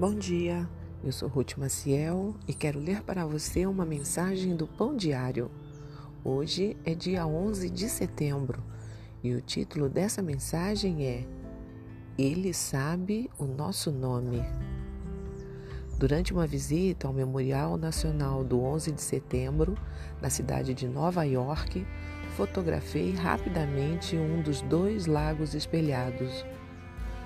Bom dia, eu sou Ruth Maciel e quero ler para você uma mensagem do Pão Diário. Hoje é dia 11 de setembro e o título dessa mensagem é Ele sabe o nosso nome. Durante uma visita ao Memorial Nacional do 11 de setembro, na cidade de Nova York, fotografei rapidamente um dos dois lagos espelhados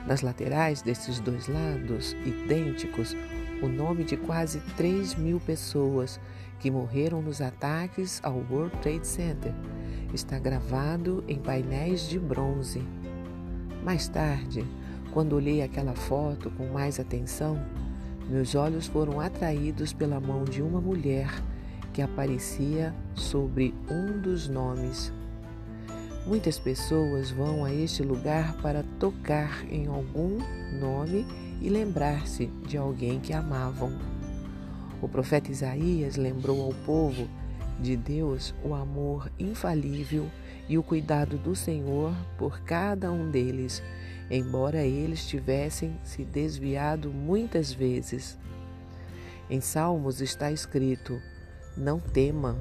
nas laterais desses dois lados, idênticos, o nome de quase 3 mil pessoas que morreram nos ataques ao World Trade Center está gravado em painéis de bronze. Mais tarde, quando olhei aquela foto com mais atenção, meus olhos foram atraídos pela mão de uma mulher que aparecia sobre um dos nomes Muitas pessoas vão a este lugar para tocar em algum nome e lembrar-se de alguém que amavam. O profeta Isaías lembrou ao povo de Deus o amor infalível e o cuidado do Senhor por cada um deles, embora eles tivessem se desviado muitas vezes. Em Salmos está escrito: Não tema,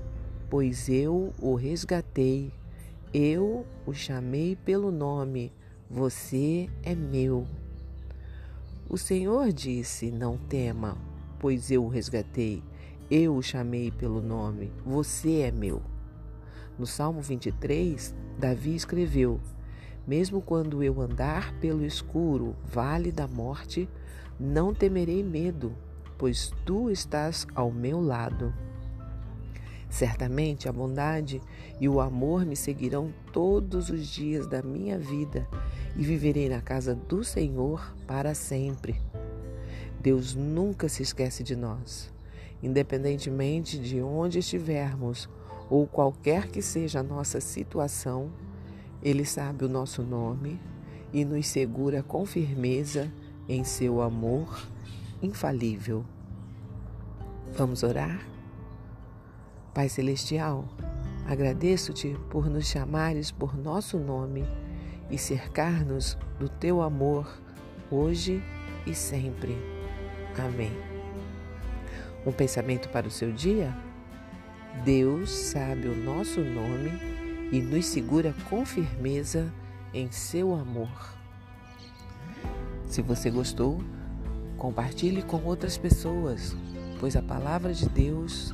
pois eu o resgatei eu o chamei pelo nome, você é meu. O Senhor disse: Não tema, pois eu o resgatei. Eu o chamei pelo nome, você é meu. No Salmo 23, Davi escreveu: Mesmo quando eu andar pelo escuro vale da morte, não temerei medo, pois tu estás ao meu lado. Certamente a bondade e o amor me seguirão todos os dias da minha vida e viverei na casa do Senhor para sempre. Deus nunca se esquece de nós, independentemente de onde estivermos ou qualquer que seja a nossa situação, Ele sabe o nosso nome e nos segura com firmeza em seu amor infalível. Vamos orar? Pai Celestial, agradeço-te por nos chamares por nosso nome e cercar-nos do teu amor, hoje e sempre. Amém. Um pensamento para o seu dia? Deus sabe o nosso nome e nos segura com firmeza em seu amor. Se você gostou, compartilhe com outras pessoas pois a palavra de Deus